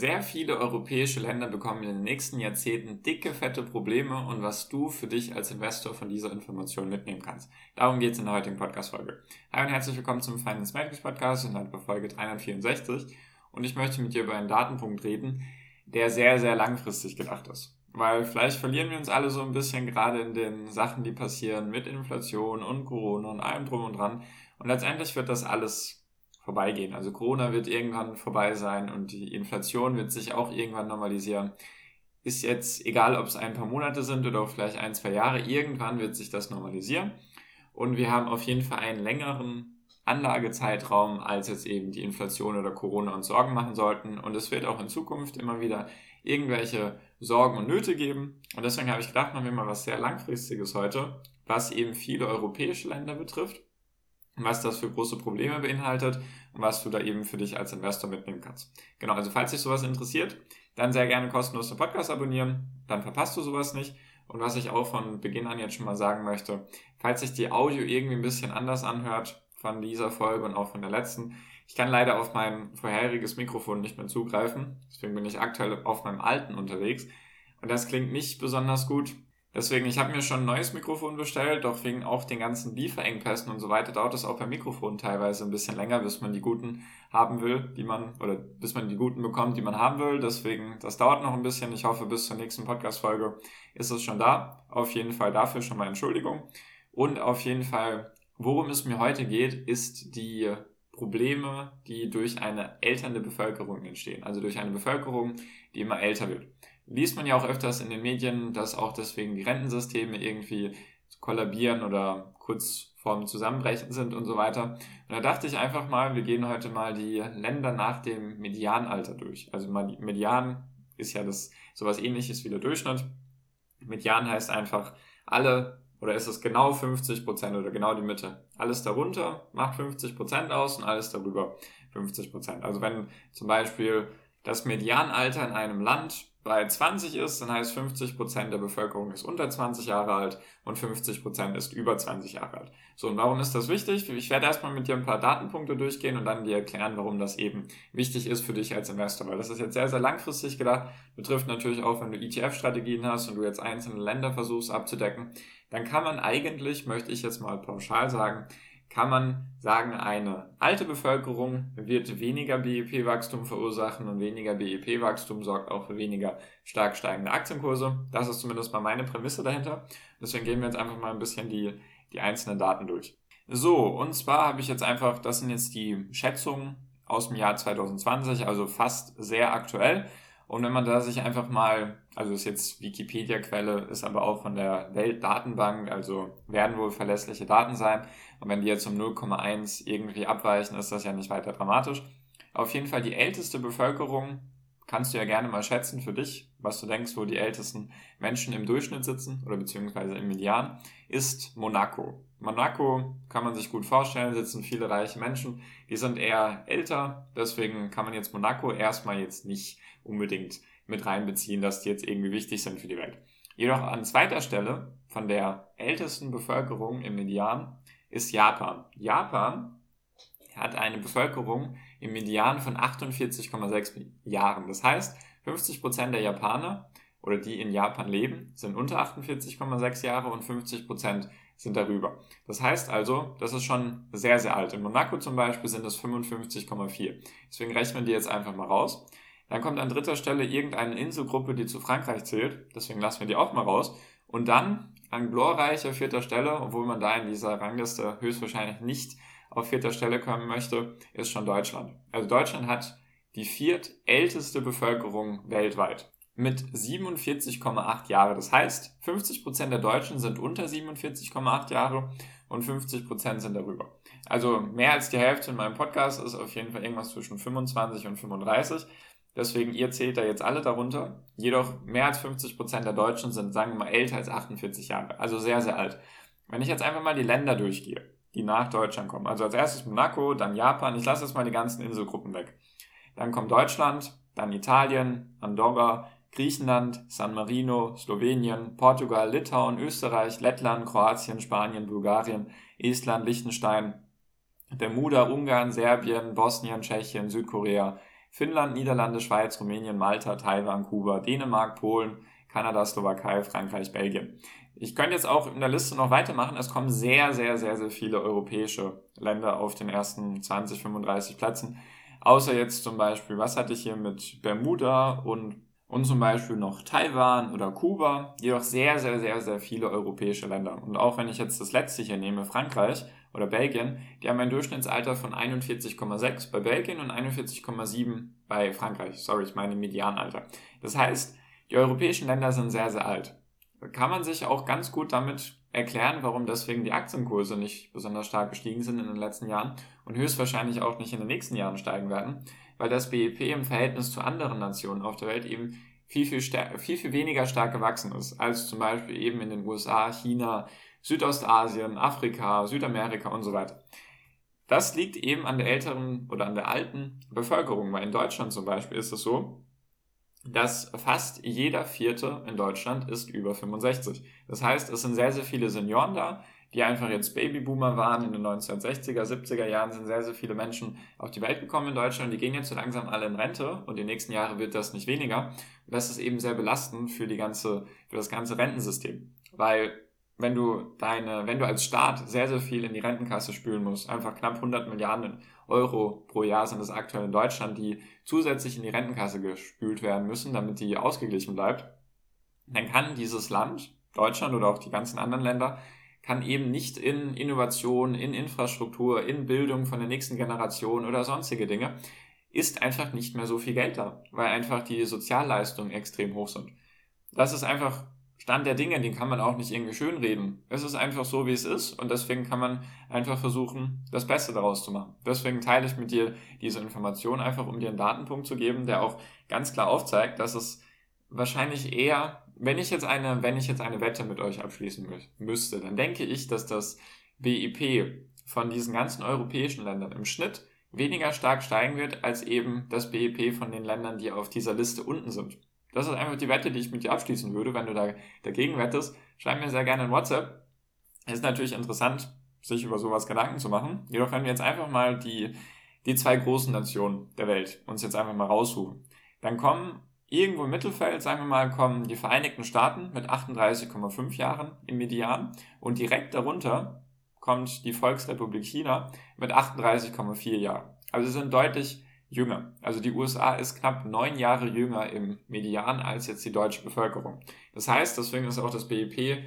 Sehr viele europäische Länder bekommen in den nächsten Jahrzehnten dicke, fette Probleme und was du für dich als Investor von dieser Information mitnehmen kannst. Darum geht es in der heutigen Podcast-Folge. Hi und herzlich willkommen zum Finance Matrix Podcast in der Folge 364 und ich möchte mit dir über einen Datenpunkt reden, der sehr, sehr langfristig gedacht ist. Weil vielleicht verlieren wir uns alle so ein bisschen gerade in den Sachen, die passieren mit Inflation und Corona und allem drum und dran. Und letztendlich wird das alles vorbeigehen. Also Corona wird irgendwann vorbei sein und die Inflation wird sich auch irgendwann normalisieren. Ist jetzt egal, ob es ein paar Monate sind oder vielleicht ein, zwei Jahre, irgendwann wird sich das normalisieren. Und wir haben auf jeden Fall einen längeren Anlagezeitraum, als jetzt eben die Inflation oder Corona uns Sorgen machen sollten. Und es wird auch in Zukunft immer wieder irgendwelche Sorgen und Nöte geben. Und deswegen habe ich gedacht, machen wir mal was sehr Langfristiges heute, was eben viele europäische Länder betrifft was das für große Probleme beinhaltet und was du da eben für dich als Investor mitnehmen kannst. Genau, also falls dich sowas interessiert, dann sehr gerne kostenlos den Podcast abonnieren, dann verpasst du sowas nicht. Und was ich auch von Beginn an jetzt schon mal sagen möchte, falls sich die Audio irgendwie ein bisschen anders anhört von dieser Folge und auch von der letzten, ich kann leider auf mein vorheriges Mikrofon nicht mehr zugreifen, deswegen bin ich aktuell auf meinem alten unterwegs und das klingt nicht besonders gut. Deswegen, ich habe mir schon ein neues Mikrofon bestellt, doch wegen auch den ganzen Lieferengpässen und so weiter dauert es auch beim Mikrofon teilweise ein bisschen länger, bis man die guten haben will, die man, oder bis man die guten bekommt, die man haben will. Deswegen, das dauert noch ein bisschen. Ich hoffe, bis zur nächsten Podcast-Folge ist es schon da. Auf jeden Fall dafür schon mal Entschuldigung. Und auf jeden Fall, worum es mir heute geht, ist die Probleme, die durch eine älternde Bevölkerung entstehen. Also durch eine Bevölkerung, die immer älter wird liest man ja auch öfters in den Medien, dass auch deswegen die Rentensysteme irgendwie kollabieren oder kurz vorm Zusammenbrechen sind und so weiter. Und da dachte ich einfach mal, wir gehen heute mal die Länder nach dem Medianalter durch. Also Median ist ja das sowas ähnliches wie der Durchschnitt. Median heißt einfach alle oder ist es genau 50 Prozent oder genau die Mitte. Alles darunter macht 50 Prozent aus und alles darüber 50 Prozent. Also wenn zum Beispiel das Medianalter in einem Land bei 20 ist, dann heißt 50% der Bevölkerung ist unter 20 Jahre alt und 50% ist über 20 Jahre alt. So, und warum ist das wichtig? Ich werde erstmal mit dir ein paar Datenpunkte durchgehen und dann dir erklären, warum das eben wichtig ist für dich als Investor. Weil das ist jetzt sehr, sehr langfristig gedacht, betrifft natürlich auch, wenn du ETF-Strategien hast und du jetzt einzelne Länder versuchst abzudecken, dann kann man eigentlich, möchte ich jetzt mal pauschal sagen, kann man sagen, eine alte Bevölkerung wird weniger BIP-Wachstum verursachen und weniger BIP-Wachstum sorgt auch für weniger stark steigende Aktienkurse. Das ist zumindest mal meine Prämisse dahinter. Deswegen gehen wir jetzt einfach mal ein bisschen die, die einzelnen Daten durch. So, und zwar habe ich jetzt einfach, das sind jetzt die Schätzungen aus dem Jahr 2020, also fast sehr aktuell. Und wenn man da sich einfach mal, also ist jetzt Wikipedia-Quelle, ist aber auch von der Weltdatenbank, also werden wohl verlässliche Daten sein. Und wenn die jetzt um 0,1 irgendwie abweichen, ist das ja nicht weiter dramatisch. Auf jeden Fall die älteste Bevölkerung kannst du ja gerne mal schätzen für dich, was du denkst, wo die ältesten Menschen im Durchschnitt sitzen oder beziehungsweise im Median, ist Monaco. Monaco kann man sich gut vorstellen, sitzen viele reiche Menschen, die sind eher älter, deswegen kann man jetzt Monaco erstmal jetzt nicht unbedingt mit reinbeziehen, dass die jetzt irgendwie wichtig sind für die Welt. Jedoch an zweiter Stelle von der ältesten Bevölkerung im Median ist Japan. Japan hat eine Bevölkerung im Median von 48,6 Jahren. Das heißt, 50 Prozent der Japaner oder die in Japan leben, sind unter 48,6 Jahre und 50 Prozent sind darüber. Das heißt also, das ist schon sehr, sehr alt. In Monaco zum Beispiel sind es 55,4. Deswegen rechnen wir die jetzt einfach mal raus. Dann kommt an dritter Stelle irgendeine Inselgruppe, die zu Frankreich zählt. Deswegen lassen wir die auch mal raus. Und dann an glorreicher vierter Stelle, obwohl man da in dieser Rangliste höchstwahrscheinlich nicht auf vierter Stelle kommen möchte, ist schon Deutschland. Also Deutschland hat die viertälteste Bevölkerung weltweit mit 47,8 Jahre. Das heißt, 50% der Deutschen sind unter 47,8 Jahre und 50% sind darüber. Also mehr als die Hälfte in meinem Podcast ist auf jeden Fall irgendwas zwischen 25 und 35. Deswegen, ihr zählt da jetzt alle darunter. Jedoch mehr als 50 Prozent der Deutschen sind, sagen wir mal, älter als 48 Jahre. Also sehr, sehr alt. Wenn ich jetzt einfach mal die Länder durchgehe, die nach Deutschland kommen. Also als erstes Monaco, dann Japan. Ich lasse jetzt mal die ganzen Inselgruppen weg. Dann kommt Deutschland, dann Italien, Andorra, Griechenland, San Marino, Slowenien, Portugal, Litauen, Österreich, Lettland, Kroatien, Spanien, Bulgarien, Estland, Liechtenstein, Bermuda, Ungarn, Serbien, Bosnien, Tschechien, Südkorea, Finnland, Niederlande, Schweiz, Rumänien, Malta, Taiwan, Kuba, Dänemark, Polen, Kanada, Slowakei, Frankreich, Belgien. Ich könnte jetzt auch in der Liste noch weitermachen. Es kommen sehr, sehr, sehr, sehr viele europäische Länder auf den ersten 20, 35 Plätzen. Außer jetzt zum Beispiel, was hatte ich hier mit Bermuda und, und zum Beispiel noch Taiwan oder Kuba. Jedoch sehr, sehr, sehr, sehr viele europäische Länder. Und auch wenn ich jetzt das letzte hier nehme, Frankreich, oder Belgien, die haben ein Durchschnittsalter von 41,6 bei Belgien und 41,7 bei Frankreich. Sorry, ich meine Medianalter. Das heißt, die europäischen Länder sind sehr, sehr alt. Kann man sich auch ganz gut damit erklären, warum deswegen die Aktienkurse nicht besonders stark gestiegen sind in den letzten Jahren und höchstwahrscheinlich auch nicht in den nächsten Jahren steigen werden, weil das BIP im Verhältnis zu anderen Nationen auf der Welt eben viel, viel, viel, viel weniger stark gewachsen ist, als zum Beispiel eben in den USA, China, Südostasien, Afrika, Südamerika und so weiter. Das liegt eben an der älteren oder an der alten Bevölkerung, weil in Deutschland zum Beispiel ist es so, dass fast jeder Vierte in Deutschland ist über 65. Das heißt, es sind sehr, sehr viele Senioren da, die einfach jetzt Babyboomer waren. In den 1960er, 70er Jahren sind sehr, sehr viele Menschen auf die Welt gekommen in Deutschland. Die gehen jetzt so langsam alle in Rente und die nächsten Jahre wird das nicht weniger. Und das ist eben sehr belastend für die ganze, für das ganze Rentensystem. Weil wenn du deine, wenn du als Staat sehr, sehr viel in die Rentenkasse spülen musst, einfach knapp 100 Milliarden Euro pro Jahr sind es aktuell in Deutschland, die zusätzlich in die Rentenkasse gespült werden müssen, damit die ausgeglichen bleibt, dann kann dieses Land, Deutschland oder auch die ganzen anderen Länder, kann eben nicht in Innovation, in Infrastruktur, in Bildung von der nächsten Generation oder sonstige Dinge, ist einfach nicht mehr so viel Geld da, weil einfach die Sozialleistungen extrem hoch sind. Das ist einfach Stand der Dinge, den kann man auch nicht irgendwie schönreden. Es ist einfach so, wie es ist und deswegen kann man einfach versuchen, das Beste daraus zu machen. Deswegen teile ich mit dir diese Information einfach, um dir einen Datenpunkt zu geben, der auch ganz klar aufzeigt, dass es wahrscheinlich eher, wenn ich jetzt eine, wenn ich jetzt eine Wette mit euch abschließen müsste, dann denke ich, dass das BIP von diesen ganzen europäischen Ländern im Schnitt weniger stark steigen wird als eben das BIP von den Ländern, die auf dieser Liste unten sind. Das ist einfach die Wette, die ich mit dir abschließen würde. Wenn du da dagegen wettest, schreib mir sehr gerne in WhatsApp. Ist natürlich interessant, sich über sowas Gedanken zu machen. Jedoch wenn wir jetzt einfach mal die, die zwei großen Nationen der Welt uns jetzt einfach mal raussuchen, dann kommen irgendwo im Mittelfeld, sagen wir mal, kommen die Vereinigten Staaten mit 38,5 Jahren im Median und direkt darunter kommt die Volksrepublik China mit 38,4 Jahren. Also sie sind deutlich jünger. Also die USA ist knapp neun Jahre jünger im Median als jetzt die deutsche Bevölkerung. Das heißt, deswegen ist auch das BIP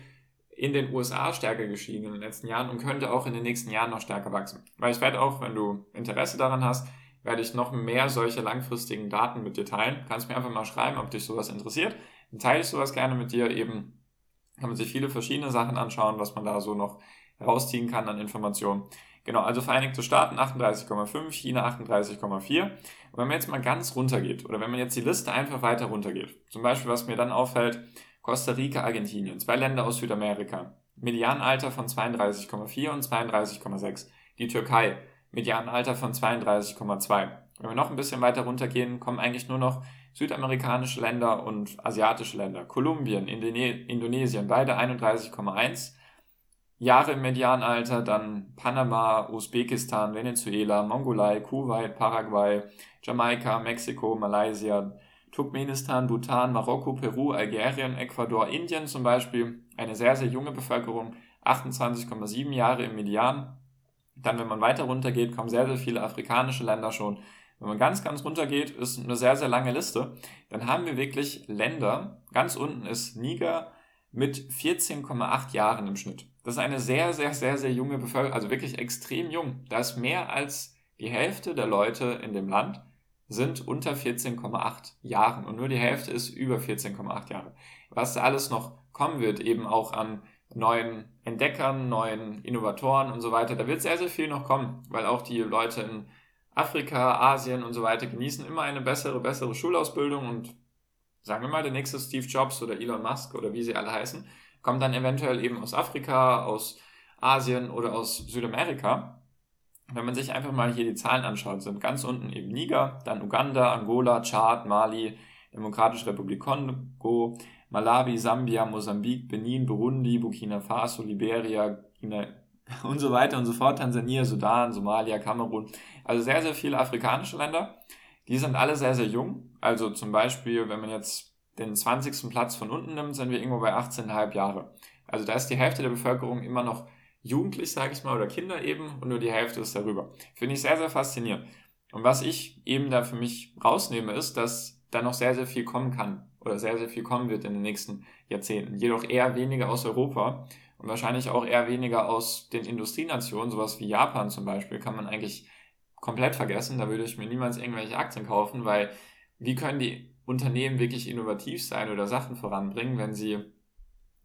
in den USA stärker gestiegen in den letzten Jahren und könnte auch in den nächsten Jahren noch stärker wachsen. Weil ich werde auch, wenn du Interesse daran hast, werde ich noch mehr solche langfristigen Daten mit dir teilen. Kannst mir einfach mal schreiben, ob dich sowas interessiert. Dann teile ich sowas gerne mit dir. Eben kann man sich viele verschiedene Sachen anschauen, was man da so noch rausziehen kann an Informationen. Genau, also Vereinigte Staaten 38,5, China 38,4. Und wenn man jetzt mal ganz runter geht, oder wenn man jetzt die Liste einfach weiter runter geht, zum Beispiel, was mir dann auffällt, Costa Rica, Argentinien, zwei Länder aus Südamerika, Medianalter von 32,4 und 32,6. Die Türkei, Medianalter von 32,2. Wenn wir noch ein bisschen weiter runtergehen, kommen eigentlich nur noch südamerikanische Länder und asiatische Länder. Kolumbien, Indone Indonesien, beide 31,1 Jahre im Medianalter, dann Panama, Usbekistan, Venezuela, Mongolei, Kuwait, Paraguay, Jamaika, Mexiko, Malaysia, Turkmenistan, Bhutan, Marokko, Peru, Algerien, Ecuador, Indien zum Beispiel. Eine sehr, sehr junge Bevölkerung, 28,7 Jahre im Median. Dann, wenn man weiter runter geht, kommen sehr, sehr viele afrikanische Länder schon. Wenn man ganz, ganz runter geht, ist eine sehr, sehr lange Liste. Dann haben wir wirklich Länder. Ganz unten ist Niger mit 14,8 Jahren im Schnitt. Das ist eine sehr, sehr, sehr, sehr junge Bevölkerung, also wirklich extrem jung. Da ist mehr als die Hälfte der Leute in dem Land sind unter 14,8 Jahren und nur die Hälfte ist über 14,8 Jahre. Was alles noch kommen wird, eben auch an neuen Entdeckern, neuen Innovatoren und so weiter, da wird sehr, sehr viel noch kommen, weil auch die Leute in Afrika, Asien und so weiter genießen immer eine bessere, bessere Schulausbildung und sagen wir mal, der nächste Steve Jobs oder Elon Musk oder wie sie alle heißen, kommt dann eventuell eben aus Afrika, aus Asien oder aus Südamerika. Wenn man sich einfach mal hier die Zahlen anschaut, sind ganz unten eben Niger, dann Uganda, Angola, Tschad, Mali, Demokratische Republik Kongo, Malawi, Sambia, Mosambik, Benin, Burundi, Burkina Faso, Liberia, China und so weiter und so fort, Tansania, Sudan, Somalia, Kamerun. Also sehr, sehr viele afrikanische Länder. Die sind alle sehr, sehr jung. Also zum Beispiel, wenn man jetzt den 20. Platz von unten nimmt, sind wir irgendwo bei 18,5 Jahre. Also da ist die Hälfte der Bevölkerung immer noch jugendlich, sage ich mal, oder Kinder eben und nur die Hälfte ist darüber. Finde ich sehr, sehr faszinierend. Und was ich eben da für mich rausnehme, ist, dass da noch sehr, sehr viel kommen kann oder sehr, sehr viel kommen wird in den nächsten Jahrzehnten. Jedoch eher weniger aus Europa und wahrscheinlich auch eher weniger aus den Industrienationen, sowas wie Japan zum Beispiel, kann man eigentlich komplett vergessen. Da würde ich mir niemals irgendwelche Aktien kaufen, weil wie können die Unternehmen wirklich innovativ sein oder Sachen voranbringen, wenn sie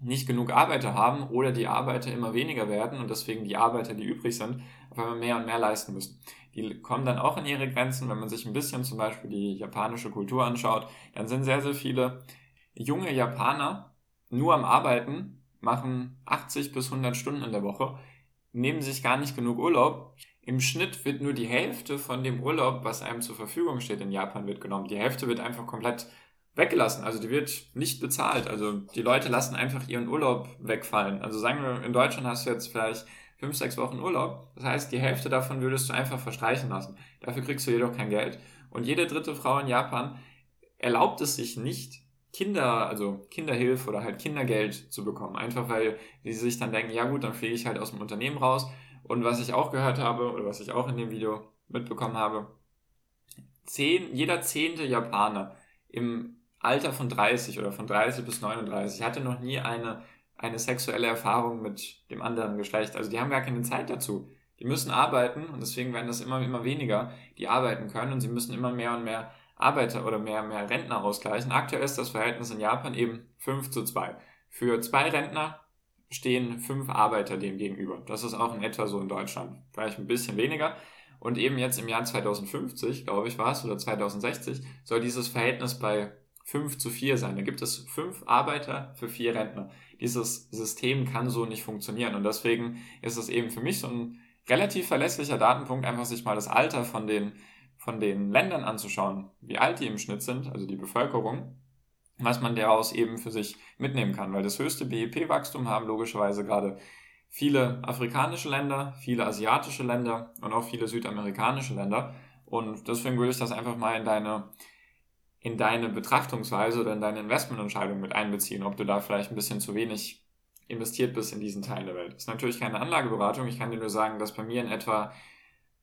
nicht genug Arbeiter haben oder die Arbeiter immer weniger werden und deswegen die Arbeiter, die übrig sind, auf einmal mehr und mehr leisten müssen. Die kommen dann auch in ihre Grenzen, wenn man sich ein bisschen zum Beispiel die japanische Kultur anschaut, dann sind sehr, sehr viele junge Japaner nur am Arbeiten, machen 80 bis 100 Stunden in der Woche, nehmen sich gar nicht genug Urlaub. Im Schnitt wird nur die Hälfte von dem Urlaub, was einem zur Verfügung steht in Japan, wird genommen. Die Hälfte wird einfach komplett weggelassen. Also die wird nicht bezahlt. Also die Leute lassen einfach ihren Urlaub wegfallen. Also sagen wir, in Deutschland hast du jetzt vielleicht fünf, sechs Wochen Urlaub. Das heißt, die Hälfte davon würdest du einfach verstreichen lassen. Dafür kriegst du jedoch kein Geld. Und jede dritte Frau in Japan erlaubt es sich nicht, Kinder, also Kinderhilfe oder halt Kindergeld zu bekommen. Einfach weil sie sich dann denken, ja gut, dann fliege ich halt aus dem Unternehmen raus. Und was ich auch gehört habe, oder was ich auch in dem Video mitbekommen habe, zehn, jeder zehnte Japaner im Alter von 30 oder von 30 bis 39 hatte noch nie eine, eine sexuelle Erfahrung mit dem anderen Geschlecht. Also die haben gar keine Zeit dazu. Die müssen arbeiten und deswegen werden das immer, immer weniger, die arbeiten können und sie müssen immer mehr und mehr Arbeiter oder mehr, mehr Rentner ausgleichen. Aktuell ist das Verhältnis in Japan eben 5 zu 2. Für zwei Rentner stehen fünf Arbeiter dem gegenüber. Das ist auch in etwa so in Deutschland. Vielleicht ein bisschen weniger. Und eben jetzt im Jahr 2050, glaube ich, war es, oder 2060, soll dieses Verhältnis bei 5 zu 4 sein. Da gibt es fünf Arbeiter für vier Rentner. Dieses System kann so nicht funktionieren. Und deswegen ist es eben für mich so ein relativ verlässlicher Datenpunkt, einfach sich mal das Alter von den, von den Ländern anzuschauen, wie alt die im Schnitt sind, also die Bevölkerung, was man daraus eben für sich mitnehmen kann. Weil das höchste BIP-Wachstum haben logischerweise gerade viele afrikanische Länder, viele asiatische Länder und auch viele südamerikanische Länder. Und deswegen würde ich das einfach mal in deine in deine Betrachtungsweise oder in deine Investmententscheidung mit einbeziehen, ob du da vielleicht ein bisschen zu wenig investiert bist in diesen Teil der Welt. Das ist natürlich keine Anlageberatung. Ich kann dir nur sagen, dass bei mir in etwa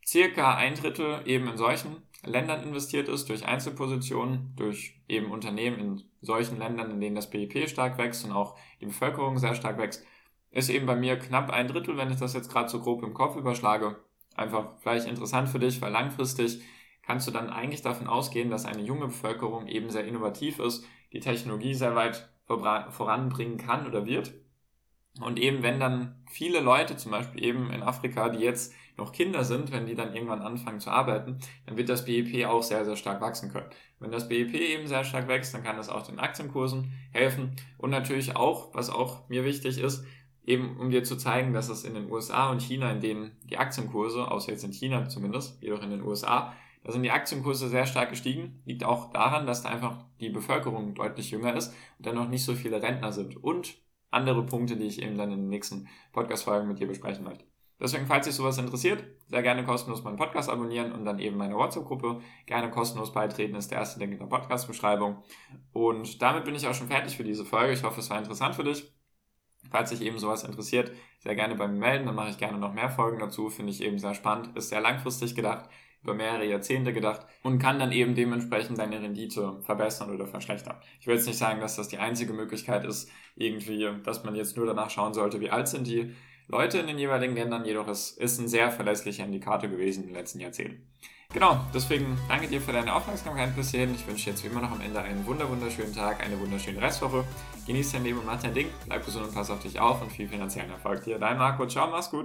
circa ein Drittel eben in solchen Ländern investiert ist, durch Einzelpositionen, durch eben Unternehmen in solchen Ländern, in denen das BIP stark wächst und auch die Bevölkerung sehr stark wächst, ist eben bei mir knapp ein Drittel, wenn ich das jetzt gerade so grob im Kopf überschlage. Einfach vielleicht interessant für dich, weil langfristig kannst du dann eigentlich davon ausgehen, dass eine junge Bevölkerung eben sehr innovativ ist, die Technologie sehr weit voranbringen kann oder wird. Und eben wenn dann viele Leute, zum Beispiel eben in Afrika, die jetzt noch Kinder sind, wenn die dann irgendwann anfangen zu arbeiten, dann wird das BIP auch sehr, sehr stark wachsen können. Wenn das BIP eben sehr stark wächst, dann kann das auch den Aktienkursen helfen. Und natürlich auch, was auch mir wichtig ist, eben um dir zu zeigen, dass es in den USA und China, in denen die Aktienkurse, außer jetzt in China zumindest, jedoch in den USA, da sind die Aktienkurse sehr stark gestiegen. Liegt auch daran, dass da einfach die Bevölkerung deutlich jünger ist und dann noch nicht so viele Rentner sind. Und andere Punkte, die ich eben dann in den nächsten Podcast-Folgen mit dir besprechen möchte. Deswegen, falls dich sowas interessiert, sehr gerne kostenlos meinen Podcast abonnieren und dann eben meine WhatsApp-Gruppe gerne kostenlos beitreten, ist der erste Link in der Podcast-Beschreibung. Und damit bin ich auch schon fertig für diese Folge. Ich hoffe, es war interessant für dich. Falls dich eben sowas interessiert, sehr gerne bei mir melden, dann mache ich gerne noch mehr Folgen dazu. Finde ich eben sehr spannend, ist sehr langfristig gedacht über mehrere Jahrzehnte gedacht und kann dann eben dementsprechend deine Rendite verbessern oder verschlechtern. Ich will jetzt nicht sagen, dass das die einzige Möglichkeit ist, irgendwie, dass man jetzt nur danach schauen sollte, wie alt sind die Leute in den jeweiligen Ländern, jedoch es ist ein sehr verlässlicher Indikator gewesen in den letzten Jahrzehnten. Genau, deswegen danke dir für deine Aufmerksamkeit bis hierhin. Ich wünsche jetzt wie immer noch am Ende einen wunderschönen Tag, eine wunderschöne Restwoche. Genieß dein Leben und mach dein Ding, bleib gesund und pass auf dich auf und viel finanziellen Erfolg dir. Dein Marco, ciao, mach's gut.